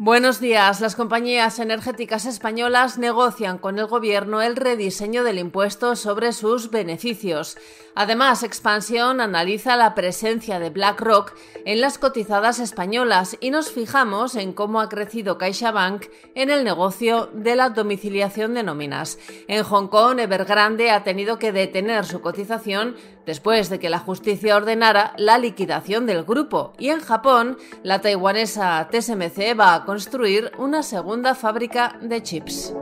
Buenos días. Las compañías energéticas españolas negocian con el gobierno el rediseño del impuesto sobre sus beneficios. Además, Expansión analiza la presencia de BlackRock en las cotizadas españolas y nos fijamos en cómo ha crecido CaixaBank en el negocio de la domiciliación de nóminas. En Hong Kong, Evergrande ha tenido que detener su cotización después de que la justicia ordenara la liquidación del grupo. Y en Japón, la taiwanesa TSMC va a construir una segunda fábrica de chips.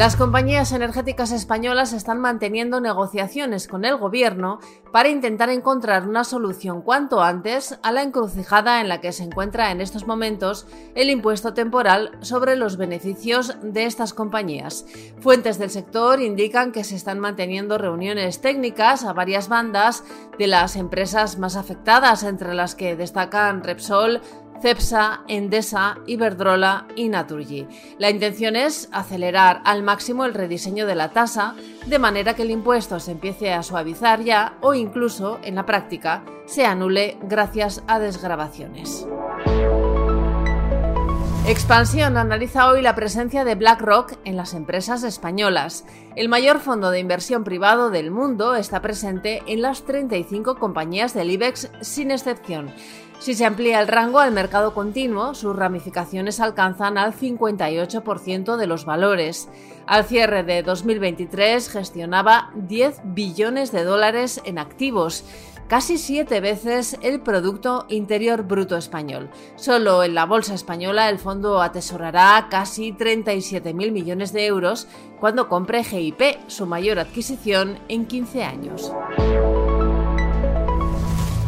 Las compañías energéticas españolas están manteniendo negociaciones con el gobierno para intentar encontrar una solución cuanto antes a la encrucijada en la que se encuentra en estos momentos el impuesto temporal sobre los beneficios de estas compañías. Fuentes del sector indican que se están manteniendo reuniones técnicas a varias bandas de las empresas más afectadas, entre las que destacan Repsol, Cepsa, Endesa, Iberdrola y Naturgy. La intención es acelerar al máximo el rediseño de la tasa, de manera que el impuesto se empiece a suavizar ya o incluso, en la práctica, se anule gracias a desgrabaciones. Expansión analiza hoy la presencia de BlackRock en las empresas españolas. El mayor fondo de inversión privado del mundo está presente en las 35 compañías del IBEX sin excepción. Si se amplía el rango al mercado continuo, sus ramificaciones alcanzan al 58% de los valores. Al cierre de 2023 gestionaba 10 billones de dólares en activos casi siete veces el Producto Interior Bruto español. Solo en la Bolsa Española el fondo atesorará casi 37.000 millones de euros cuando compre GIP, su mayor adquisición en 15 años.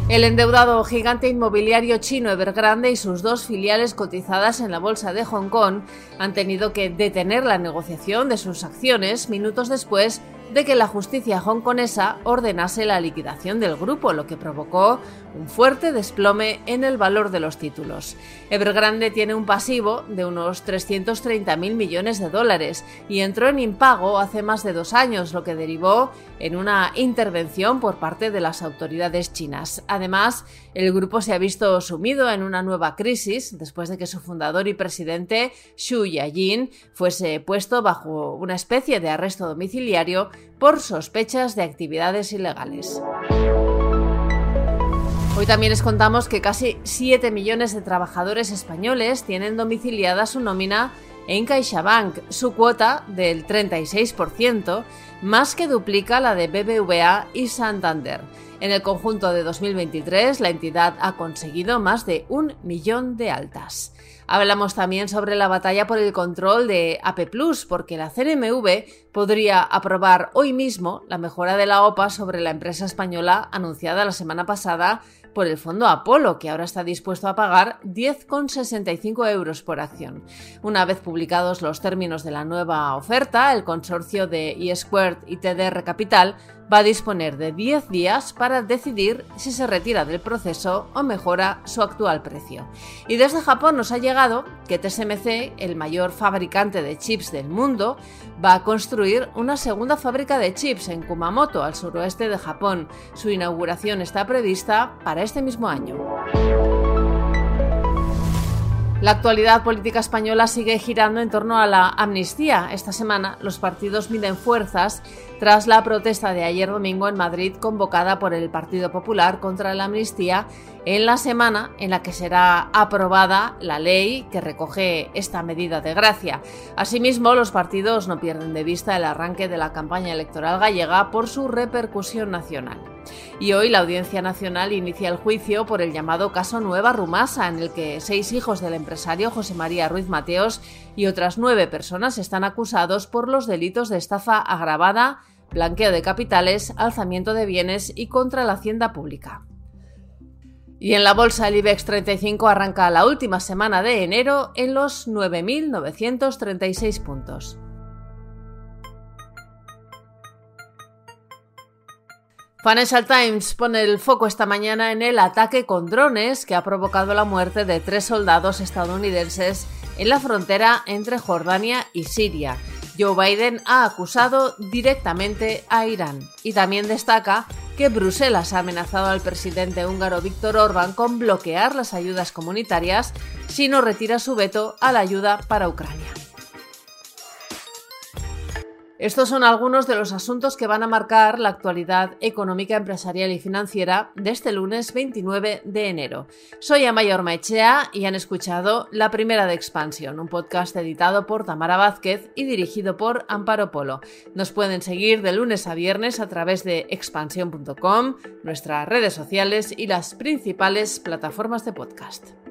El endeudado gigante inmobiliario chino Evergrande y sus dos filiales cotizadas en la bolsa de Hong Kong han tenido que detener la negociación de sus acciones minutos después de que la justicia hongkonesa ordenase la liquidación del grupo, lo que provocó un fuerte desplome en el valor de los títulos. Evergrande tiene un pasivo de unos 330.000 millones de dólares y entró en impago hace más de dos años, lo que derivó en una intervención por parte de las autoridades chinas. Además, el grupo se ha visto sumido en una nueva crisis después de que su fundador y presidente, Xu Yajin, fuese puesto bajo una especie de arresto domiciliario por sospechas de actividades ilegales. Hoy también les contamos que casi 7 millones de trabajadores españoles tienen domiciliada su nómina en CaixaBank, su cuota del 36%, más que duplica la de BBVA y Santander. En el conjunto de 2023, la entidad ha conseguido más de un millón de altas. Hablamos también sobre la batalla por el control de AP porque la CNMV podría aprobar hoy mismo la mejora de la OPA sobre la empresa española anunciada la semana pasada por el fondo Apolo, que ahora está dispuesto a pagar 10,65 euros por acción. Una vez publicados los términos de la nueva oferta, el consorcio de eSquared y TDR Capital va a disponer de 10 días para decidir si se retira del proceso o mejora su actual precio. Y desde Japón nos ha llegado que TSMC, el mayor fabricante de chips del mundo, va a construir una segunda fábrica de chips en Kumamoto, al suroeste de Japón. Su inauguración está prevista para este mismo año. La actualidad política española sigue girando en torno a la amnistía. Esta semana los partidos miden fuerzas tras la protesta de ayer domingo en Madrid convocada por el Partido Popular contra la amnistía en la semana en la que será aprobada la ley que recoge esta medida de gracia. Asimismo, los partidos no pierden de vista el arranque de la campaña electoral gallega por su repercusión nacional. Y hoy la Audiencia Nacional inicia el juicio por el llamado caso Nueva Rumasa, en el que seis hijos del empresario José María Ruiz Mateos y otras nueve personas están acusados por los delitos de estafa agravada, blanqueo de capitales, alzamiento de bienes y contra la hacienda pública. Y en la bolsa el IBEX 35 arranca la última semana de enero en los 9.936 puntos. Financial Times pone el foco esta mañana en el ataque con drones que ha provocado la muerte de tres soldados estadounidenses en la frontera entre Jordania y Siria. Joe Biden ha acusado directamente a Irán y también destaca que Bruselas ha amenazado al presidente húngaro Víctor Orbán con bloquear las ayudas comunitarias si no retira su veto a la ayuda para Ucrania. Estos son algunos de los asuntos que van a marcar la actualidad económica, empresarial y financiera de este lunes 29 de enero. Soy Amayor Maechea y han escuchado La Primera de Expansión, un podcast editado por Tamara Vázquez y dirigido por Amparo Polo. Nos pueden seguir de lunes a viernes a través de expansión.com, nuestras redes sociales y las principales plataformas de podcast.